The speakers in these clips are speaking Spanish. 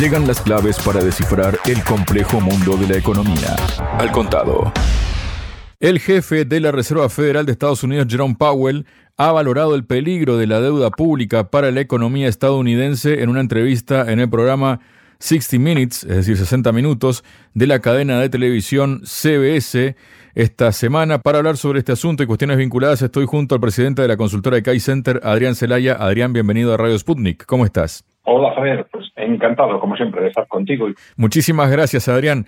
Llegan las claves para descifrar el complejo mundo de la economía. Al contado. El jefe de la Reserva Federal de Estados Unidos, Jerome Powell, ha valorado el peligro de la deuda pública para la economía estadounidense en una entrevista en el programa 60 Minutes, es decir, 60 minutos, de la cadena de televisión CBS. Esta semana, para hablar sobre este asunto y cuestiones vinculadas, estoy junto al presidente de la consultora de Kai Center, Adrián Celaya. Adrián, bienvenido a Radio Sputnik. ¿Cómo estás? Hola, Javier. Pues encantado, como siempre, de estar contigo. Muchísimas gracias, Adrián.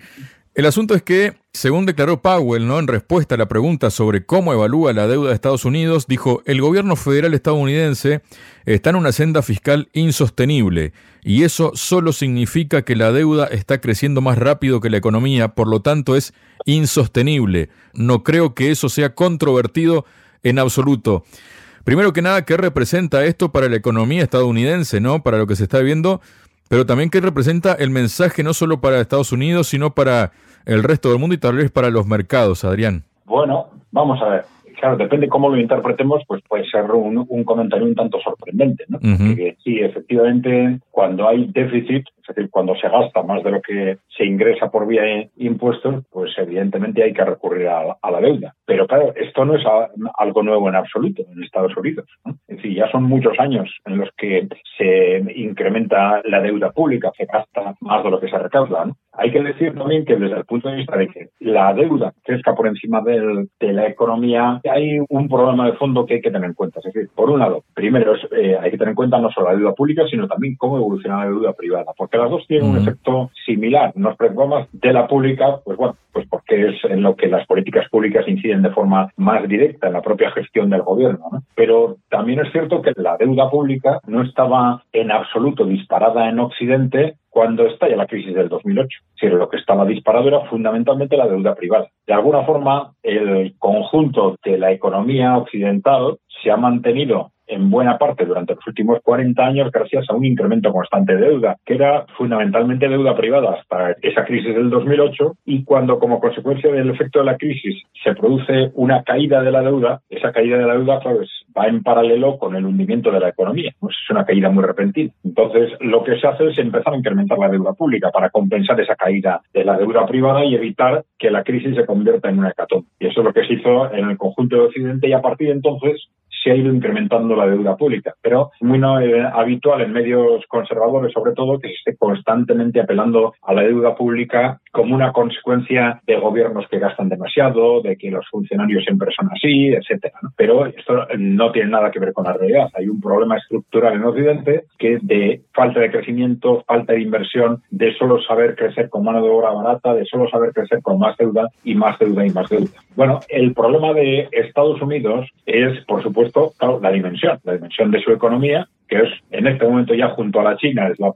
El asunto es que, según declaró Powell, ¿no? en respuesta a la pregunta sobre cómo evalúa la deuda de Estados Unidos, dijo, el gobierno federal estadounidense está en una senda fiscal insostenible y eso solo significa que la deuda está creciendo más rápido que la economía, por lo tanto es insostenible. No creo que eso sea controvertido en absoluto. Primero que nada, ¿qué representa esto para la economía estadounidense, no? Para lo que se está viendo pero también qué representa el mensaje no solo para Estados Unidos, sino para el resto del mundo y tal vez para los mercados, Adrián. Bueno, vamos a ver. Claro, depende cómo lo interpretemos, pues puede ser un, comentario un tanto sorprendente, ¿no? sí, efectivamente, cuando hay déficit, es decir, cuando se gasta más de lo que se ingresa por vía de impuestos, pues evidentemente hay que recurrir a, la deuda. Pero claro, esto no es algo nuevo en absoluto en Estados Unidos. Es decir, ya son muchos años en los que se incrementa la deuda pública, se gasta más de lo que se recauda. Hay que decir también que desde el punto de vista de que la deuda crezca por encima de la economía, hay un problema de fondo que hay que tener en cuenta. Es decir, por un lado, primero eh, hay que tener en cuenta no solo la deuda pública, sino también cómo evoluciona la deuda privada, porque las dos tienen un efecto similar. Nos preocupamos de la pública, pues bueno, pues porque es en lo que las políticas públicas inciden de forma más directa en la propia gestión del gobierno. Pero también es cierto que la deuda pública no estaba en absoluto disparada en Occidente cuando estalla la crisis del 2008. Si lo que estaba disparado era fundamentalmente la deuda privada. De alguna forma, el conjunto de la economía occidental se ha mantenido en buena parte durante los últimos 40 años gracias a un incremento constante de deuda, que era fundamentalmente deuda privada hasta esa crisis del 2008 y cuando como consecuencia del efecto de la crisis se produce una caída de la deuda, esa caída de la deuda va en paralelo con el hundimiento de la economía. Pues es una caída muy repentina. Entonces, lo que se hace es empezar a incrementar la deuda pública para compensar esa caída de la deuda privada y evitar que la crisis se convierta en una hecatombe. Y eso es lo que se hizo en el conjunto de Occidente y a partir de entonces se ha ido incrementando la deuda pública, pero muy no, eh, habitual en medios conservadores, sobre todo, que se esté constantemente apelando a la deuda pública como una consecuencia de gobiernos que gastan demasiado, de que los funcionarios siempre son así, etcétera. Pero esto no tiene nada que ver con la realidad. Hay un problema estructural en Occidente que de falta de crecimiento, falta de inversión, de solo saber crecer con mano de obra barata, de solo saber crecer con más deuda y más deuda y más deuda. Bueno, el problema de Estados Unidos es, por supuesto, la dimensión, la dimensión de su economía, que es en este momento ya junto a la China, es la,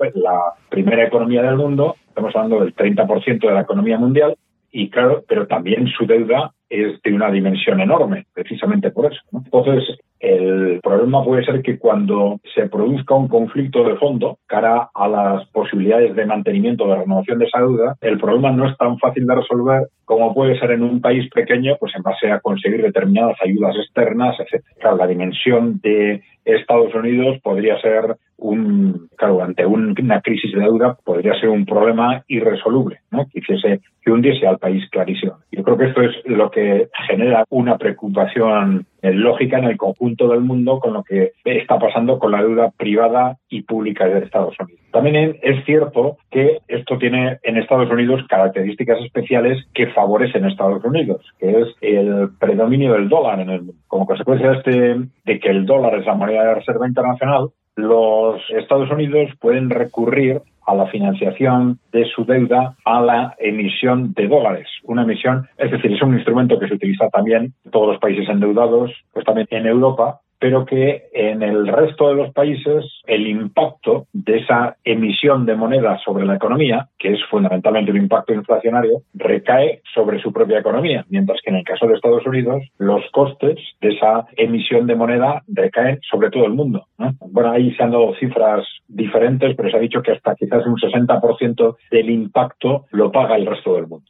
primera economía del mundo, estamos hablando del 30% de la economía mundial, y claro, pero también su deuda es de una dimensión enorme, precisamente por eso. Entonces, el problema puede ser que cuando se produzca un conflicto de fondo cara a las posibilidades de mantenimiento de renovación de esa deuda, el problema no es tan fácil de resolver como puede ser en un país pequeño, pues en base a conseguir determinadas ayudas externas, etc. Claro, la dimensión de Estados Unidos podría ser un, claro, ante una crisis de deuda podría ser un problema irresoluble, ¿no? Que hiciese que hundiese al país clarísimo. Yo creo que esto es lo que genera una preocupación lógica en el conjunto del mundo con lo que está pasando con la deuda privada y pública de Estados Unidos. También es cierto que esto tiene en Estados Unidos características especiales que favorecen a Estados Unidos, que es el predominio del dólar en el mundo. Como consecuencia de, este, de que el dólar es la moneda de reserva internacional, los Estados Unidos pueden recurrir a la financiación de su deuda a la emisión de dólares. Una emisión, es decir, es un instrumento que se utiliza también en todos los países endeudados, pues también en Europa, pero que en el resto de los países el impacto de esa emisión de moneda sobre la economía, que es fundamentalmente un impacto inflacionario, recae sobre su propia economía, mientras que en el caso de Estados Unidos los costes de esa emisión de moneda recaen sobre todo el mundo. Bueno, ahí se han dado cifras diferentes, pero se ha dicho que hasta quizás un 60% del impacto lo paga el resto del mundo.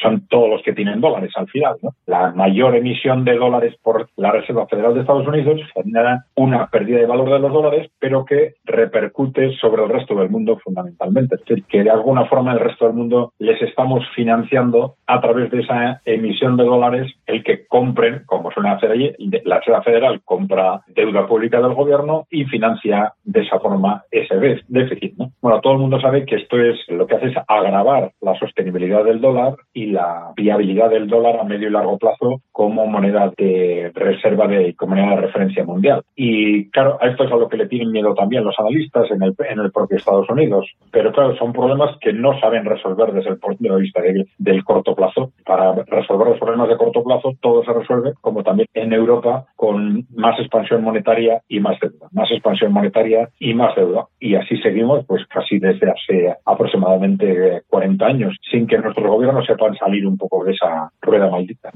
Son todos los que tienen dólares al final. La mayor emisión de dólares por la Reserva Federal de Estados Unidos genera una pérdida de valor de los dólares, pero que repercute sobre el resto del mundo fundamentalmente. Es decir, que de alguna forma el resto del mundo les estamos financiando a través de esa emisión de dólares el que compren, como suele hacer allí, la Reserva Federal compra deuda pública del gobierno y financia de esa forma ese déficit. Bueno, todo el mundo sabe que esto es lo que hace es agravar la sostenibilidad del dólar y la viabilidad del dólar a medio y largo plazo como moneda de reserva de como moneda de referencia mundial. Y claro, a esto es a lo que le tienen miedo también los analistas en el, en el propio Estados Unidos. Pero claro, son problemas que no saben resolver desde el punto de vista del corto plazo. Para resolver los problemas de corto plazo, todo se resuelve, como también en Europa, con más expansión monetaria y más deuda. Más expansión monetaria y más deuda. Y así seguimos, pues casi desde hace aproximadamente 40 años, sin que nuestros gobiernos sepan salir un poco de esa rueda maldita.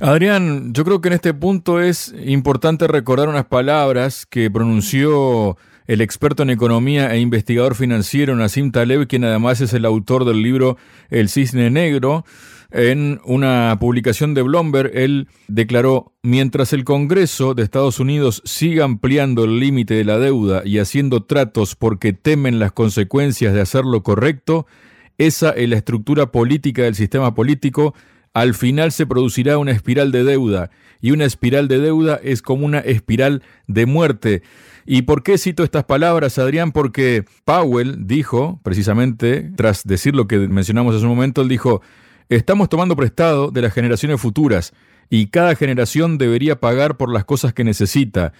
Adrián, yo creo que en este punto es importante recordar unas palabras que pronunció el experto en economía e investigador financiero Nassim Taleb, quien además es el autor del libro El Cisne Negro. En una publicación de Bloomberg, él declaró, mientras el Congreso de Estados Unidos siga ampliando el límite de la deuda y haciendo tratos porque temen las consecuencias de hacer lo correcto, esa es la estructura política del sistema político, al final se producirá una espiral de deuda, y una espiral de deuda es como una espiral de muerte. ¿Y por qué cito estas palabras, Adrián? Porque Powell dijo, precisamente, tras decir lo que mencionamos hace un momento, él dijo, estamos tomando prestado de las generaciones futuras y cada generación debería pagar por las cosas que necesita.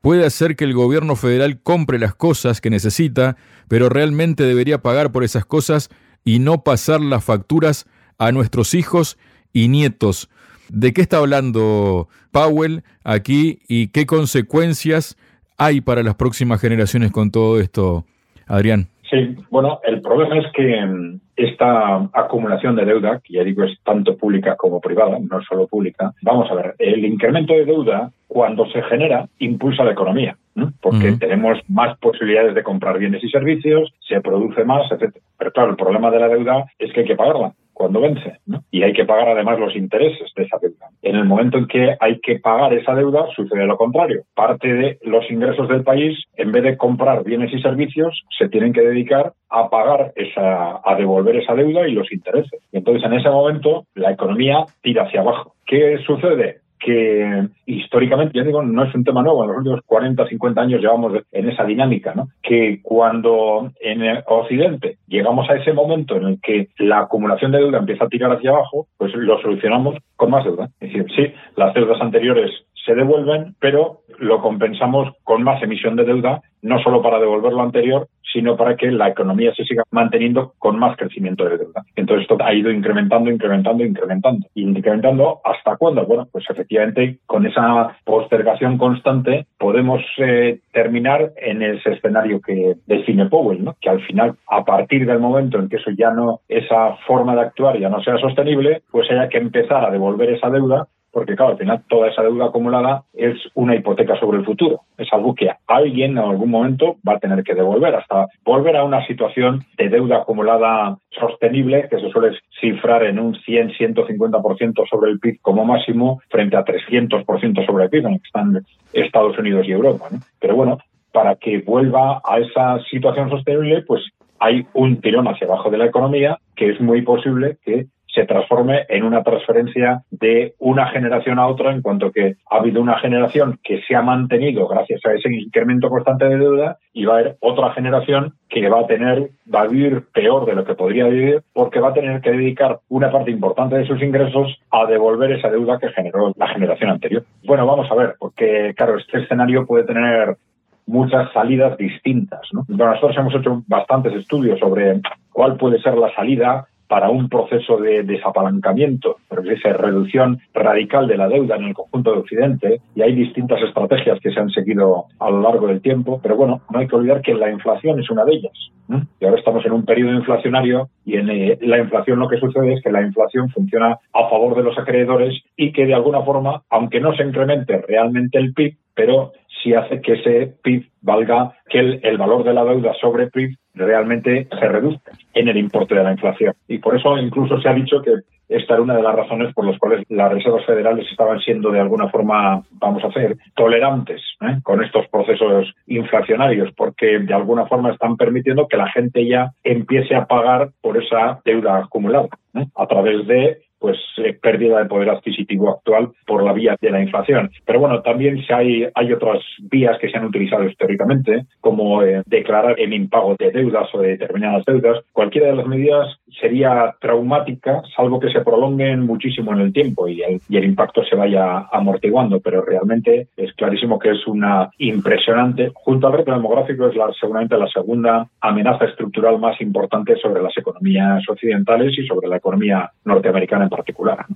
Puede hacer que el gobierno federal compre las cosas que necesita, pero realmente debería pagar por esas cosas y no pasar las facturas a nuestros hijos y nietos. ¿De qué está hablando Powell aquí y qué consecuencias hay para las próximas generaciones con todo esto, Adrián? Sí, bueno, el problema es que mm, esta acumulación de deuda, que ya digo es tanto pública como privada, no solo pública, vamos a ver, el incremento de deuda cuando se genera impulsa la economía, porque tenemos más posibilidades de comprar bienes y servicios, se produce más, etc. Pero claro, el problema de la deuda es que hay que pagarla cuando vence, ¿no? Y hay que pagar además los intereses de esa deuda. En el momento en que hay que pagar esa deuda, sucede lo contrario. Parte de los ingresos del país, en vez de comprar bienes y servicios, se tienen que dedicar a pagar esa, a devolver esa deuda y los intereses. Entonces en ese momento la economía tira hacia abajo. ¿Qué sucede? Que históricamente, ya digo, no es un tema nuevo, en los últimos 40, 50 años llevamos en esa dinámica, ¿no? Que cuando en Occidente llegamos a ese momento en el que la acumulación de deuda empieza a tirar hacia abajo, pues lo solucionamos con más deuda. Es decir, sí, las deudas anteriores se devuelven, pero lo compensamos con más emisión de deuda, no solo para devolver lo anterior, sino para que la economía se siga manteniendo con más crecimiento de deuda. Entonces esto ha ido incrementando, incrementando, incrementando. Y incrementando hasta cuándo? Bueno, pues efectivamente con esa postergación constante podemos eh, terminar en ese escenario que define Powell, ¿no? que al final, a partir del momento en que eso ya no, esa forma de actuar ya no sea sostenible, pues haya que empezar a devolver esa deuda porque claro, al final toda esa deuda acumulada es una hipoteca sobre el futuro. Es algo que alguien en algún momento va a tener que devolver, hasta volver a una situación de deuda acumulada sostenible que se suele cifrar en un 100-150% sobre el PIB como máximo frente a 300% sobre el PIB en el que están Estados Unidos y Europa. Pero bueno, para que vuelva a esa situación sostenible, pues hay un tirón hacia abajo de la economía que es muy posible que se transforme en una transferencia de una generación a otra, en cuanto que ha habido una generación que se ha mantenido gracias a ese incremento constante de deuda y va a haber otra generación que va a tener, va a vivir peor de lo que podría vivir porque va a tener que dedicar una parte importante de sus ingresos a devolver esa deuda que generó la generación anterior. Bueno, vamos a ver, porque claro, este escenario puede tener muchas salidas distintas. ¿no? nosotros hemos hecho bastantes estudios sobre cuál puede ser la salida para un proceso de desapalancamiento, pero esa reducción radical de la deuda en el conjunto de Occidente, y hay distintas estrategias que se han seguido a lo largo del tiempo, pero bueno, no hay que olvidar que la inflación es una de ellas. Y ahora estamos en un periodo inflacionario y en eh, la inflación lo que sucede es que la inflación funciona a favor de los acreedores y que de alguna forma, aunque no se incremente realmente el PIB, pero sí hace que ese PIB valga, que el, valor de la deuda sobre PIB realmente se reduzca en el importe de la inflación. Y por eso incluso se ha dicho que esta era una de las razones por las cuales las reservas federales estaban siendo de alguna forma, vamos a hacer, tolerantes ¿eh? con estos procesos inflacionarios, porque de alguna forma están permitiendo que la gente ya empiece a pagar por esa deuda acumulada ¿eh? a través de pues eh, pérdida de poder adquisitivo actual por la vía de la inflación. Pero bueno, también hay, hay otras vías que se han utilizado históricamente, como eh, declarar el impago de deudas o de determinadas deudas. Cualquiera de las medidas sería traumática, salvo que se prolonguen muchísimo en el tiempo y el, y el impacto se vaya amortiguando, pero realmente es clarísimo que es una impresionante, junto al reto demográfico, es la, seguramente la segunda amenaza estructural más importante sobre las economías occidentales y sobre la economía norteamericana en particular.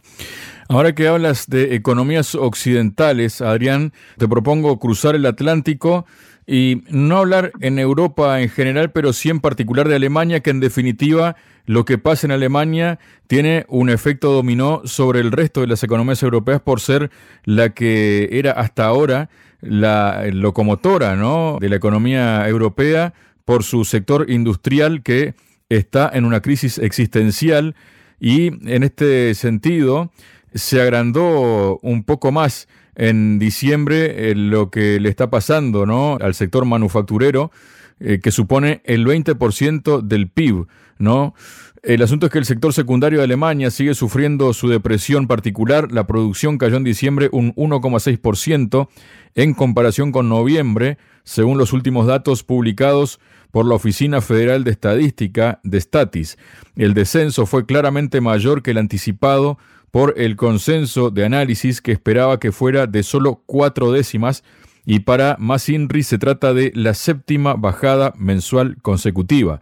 Ahora que hablas de economías occidentales, Adrián, te propongo cruzar el Atlántico y no hablar en Europa en general, pero sí en particular de Alemania, que en definitiva lo que pasa en Alemania tiene un efecto dominó sobre el resto de las economías europeas por ser la que era hasta ahora la locomotora de la economía europea por su sector industrial que está en una crisis existencial y en este sentido se agrandó un poco más en diciembre eh, lo que le está pasando ¿no? al sector manufacturero, eh, que supone el 20% del PIB. ¿no? El asunto es que el sector secundario de Alemania sigue sufriendo su depresión particular. La producción cayó en diciembre un 1,6% en comparación con noviembre, según los últimos datos publicados por la Oficina Federal de Estadística de Statis. El descenso fue claramente mayor que el anticipado por el consenso de análisis que esperaba que fuera de solo cuatro décimas y para más INRI se trata de la séptima bajada mensual consecutiva.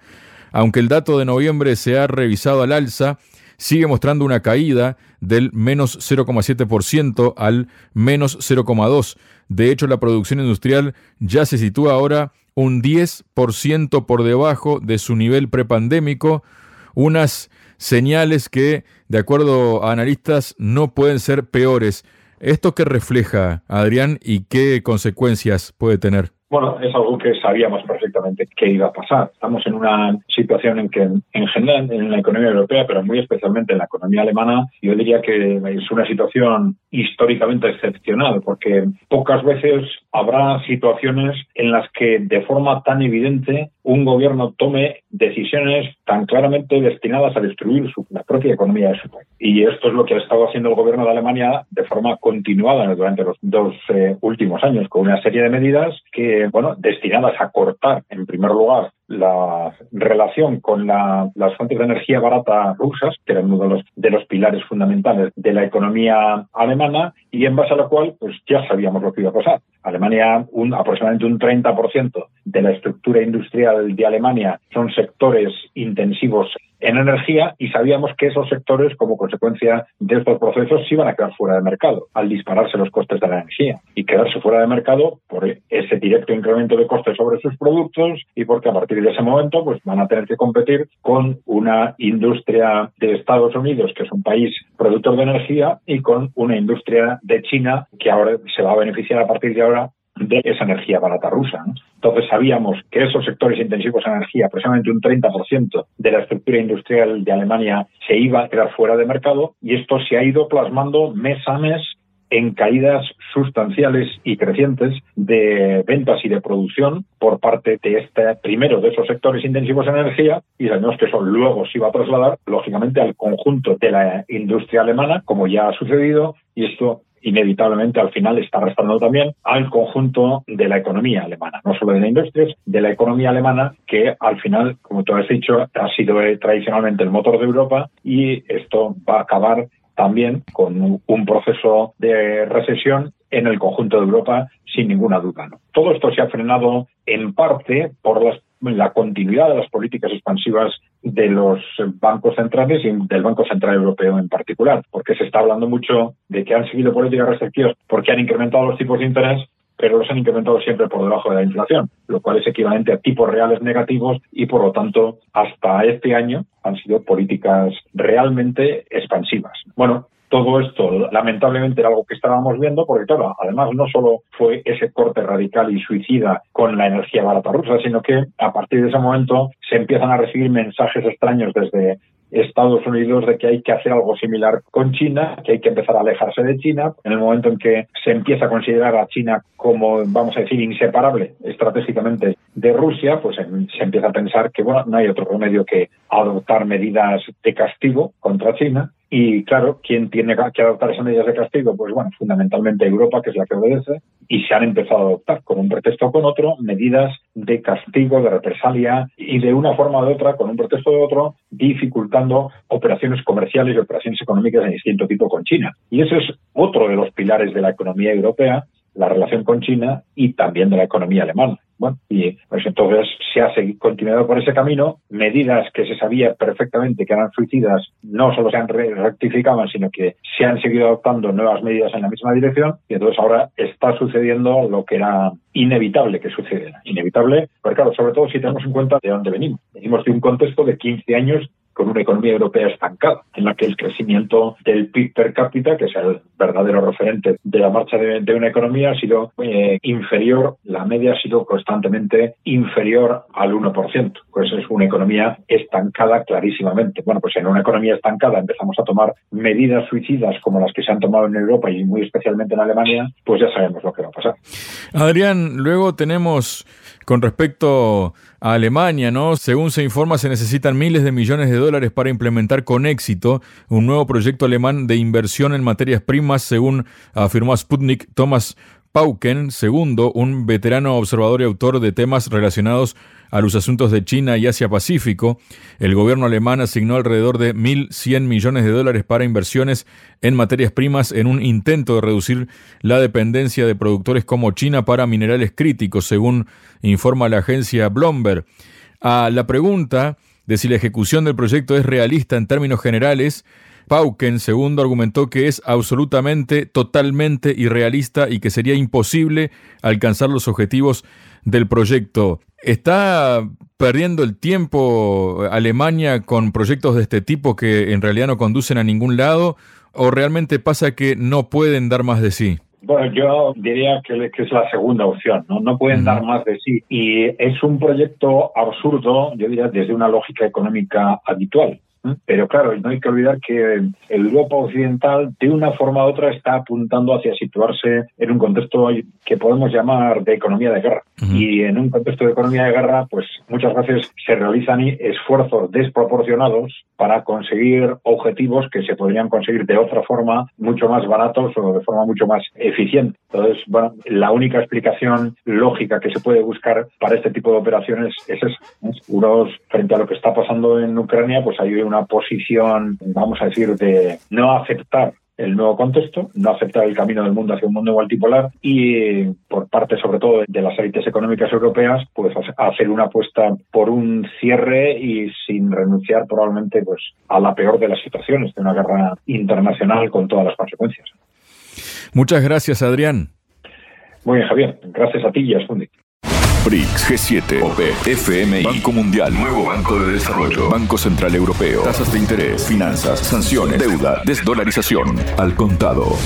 Aunque el dato de noviembre se ha revisado al alza, sigue mostrando una caída del menos 0,7% al menos 0,2%. De hecho, la producción industrial ya se sitúa ahora un 10% por debajo de su nivel prepandémico, unas señales que, de acuerdo a analistas, no pueden ser peores. ¿Esto qué refleja, Adrián, y qué consecuencias puede tener? Bueno, es algo que sabíamos perfectamente que iba a pasar. Estamos en una situación en que, en general, en la economía europea, pero muy especialmente en la economía alemana, yo diría que es una situación históricamente excepcional, porque pocas veces habrá situaciones en las que de forma tan evidente un gobierno tome decisiones tan claramente destinadas a destruir su, la propia economía de su país. Y esto es lo que ha estado haciendo el gobierno de Alemania de forma continuada durante los dos eh, últimos años, con una serie de medidas que, bueno, destinadas a cortar, en primer lugar, la relación con las fuentes de energía barata rusas, que eran uno de los, de los pilares fundamentales de la economía alemana, y en base a lo cual, pues ya sabíamos lo que iba a pasar. Alemania, un, aproximadamente un 30% de la estructura industrial de Alemania son sectores intensivos en energía y sabíamos que esos sectores, como consecuencia de estos procesos, se iban a quedar fuera de mercado al dispararse los costes de la energía y quedarse fuera de mercado por ese directo incremento de costes sobre sus productos y porque a partir de ese momento pues van a tener que competir con una industria de Estados Unidos, que es un país productor de energía, y con una industria de China que ahora se va a beneficiar a partir de ahora de esa energía barata rusa. Entonces sabíamos que esos sectores intensivos en energía, aproximadamente un 30% de la estructura industrial de Alemania se iba a quedar fuera de mercado y esto se ha ido plasmando mes a mes en caídas sustanciales y crecientes de ventas y de producción por parte de este primero de esos sectores intensivos en energía y sabemos que eso luego se iba a trasladar lógicamente al conjunto de la industria alemana como ya ha sucedido y esto inevitablemente al final está restando también al conjunto de la economía alemana, no solo de la industria, de la economía alemana que al final, como tú has dicho, ha sido eh, tradicionalmente el motor de Europa y esto va a acabar también con un proceso de recesión en el conjunto de Europa sin ninguna duda. Todo esto se ha frenado en parte por la continuidad de las políticas expansivas de los bancos centrales y del Banco Central Europeo en particular, porque se está hablando mucho de que han seguido políticas restrictivas porque han incrementado los tipos de interés, pero los han incrementado siempre por debajo de la inflación, lo cual es equivalente a tipos reales negativos y, por lo tanto, hasta este año han sido políticas realmente expansivas. Bueno, todo esto, lamentablemente, era algo que estábamos viendo, porque, claro, además no solo fue ese corte radical y suicida con la energía barata rusa, sino que a partir de ese momento se empiezan a recibir mensajes extraños desde Estados Unidos de que hay que hacer algo similar con China, que hay que empezar a alejarse de China. En el momento en que se empieza a considerar a China como, vamos a decir, inseparable estratégicamente de Rusia, pues se empieza a pensar que bueno, no hay otro remedio que adoptar medidas de castigo contra China y claro, ¿quién tiene que adoptar esas medidas de castigo? Pues bueno, fundamentalmente Europa, que es la que obedece, y se han empezado a adoptar, con un pretexto o con otro, medidas de castigo, de represalia, y de una forma o de otra, con un pretexto o de otro, dificultando operaciones comerciales y operaciones económicas de distinto tipo con China. Y ese es otro de los pilares de la economía europea, la relación con China y también de la economía alemana. Bueno, y pues entonces se ha seguido, continuado por ese camino. Medidas que se sabía perfectamente que eran suicidas no solo se han rectificado, sino que se han seguido adoptando nuevas medidas en la misma dirección. Y entonces ahora está sucediendo lo que era inevitable que sucediera. Inevitable, porque claro, sobre todo si tenemos en cuenta de dónde venimos. Venimos de un contexto de 15 años con una economía europea estancada, en la que el crecimiento del PIB per cápita, que es el verdadero referente de la marcha de, una economía, ha sido eh, inferior, la media ha sido constantemente inferior al 1%. Pues es una economía estancada clarísimamente. Bueno, pues en una economía estancada empezamos a tomar medidas suicidas como las que se han tomado en Europa y muy especialmente en Alemania, pues ya sabemos lo que va a pasar. Adrián, luego tenemos con respecto a Alemania, ¿no? Según se informa, se necesitan miles de millones de dólares para implementar con éxito un nuevo proyecto alemán de inversión en materias primas, según afirmó Sputnik Thomas Pauken II, un veterano observador y autor de temas relacionados a los asuntos de China y Asia-Pacífico, el gobierno alemán asignó alrededor de 1.100 millones de dólares para inversiones en materias primas en un intento de reducir la dependencia de productores como China para minerales críticos, según informa la agencia Bloomberg. A la pregunta de si la ejecución del proyecto es realista en términos generales, Pauken segundo argumentó que es absolutamente, totalmente irrealista y que sería imposible alcanzar los objetivos del proyecto. ¿Está perdiendo el tiempo Alemania con proyectos de este tipo que en realidad no conducen a ningún lado? ¿O realmente pasa que no pueden dar más de sí? Bueno, yo diría que, es la segunda opción, ¿no? No pueden dar más de sí. Y es un proyecto absurdo, yo diría, desde una lógica económica habitual. Pero claro, no hay que olvidar que el Europa occidental de una forma u otra está apuntando hacia situarse en un contexto que podemos llamar de economía de guerra. Y en un contexto de economía de guerra, pues muchas veces se realizan esfuerzos desproporcionados para conseguir objetivos que se podrían conseguir de otra forma mucho más baratos o de forma mucho más eficiente. Entonces, bueno, la única explicación lógica que se puede buscar para este tipo de operaciones es esa. Unos, frente a lo que está pasando en Ucrania, pues hay una posición, vamos a decir, de no aceptar el nuevo contexto, no aceptar el camino del mundo hacia un mundo multipolar y por parte sobre todo de las élites económicas europeas, pues hacer una apuesta por un cierre y sin renunciar probablemente pues a la peor de las situaciones de una guerra internacional con todas las consecuencias. Muchas gracias, Adrián. Muy bien, Javier. Gracias a ti y a Spundi. BRICS, G7, OP, FMI, Banco Mundial, Nuevo Banco de Desarrollo, Banco Central Europeo, tasas de interés, finanzas, sanciones, deuda, desdolarización, al contado.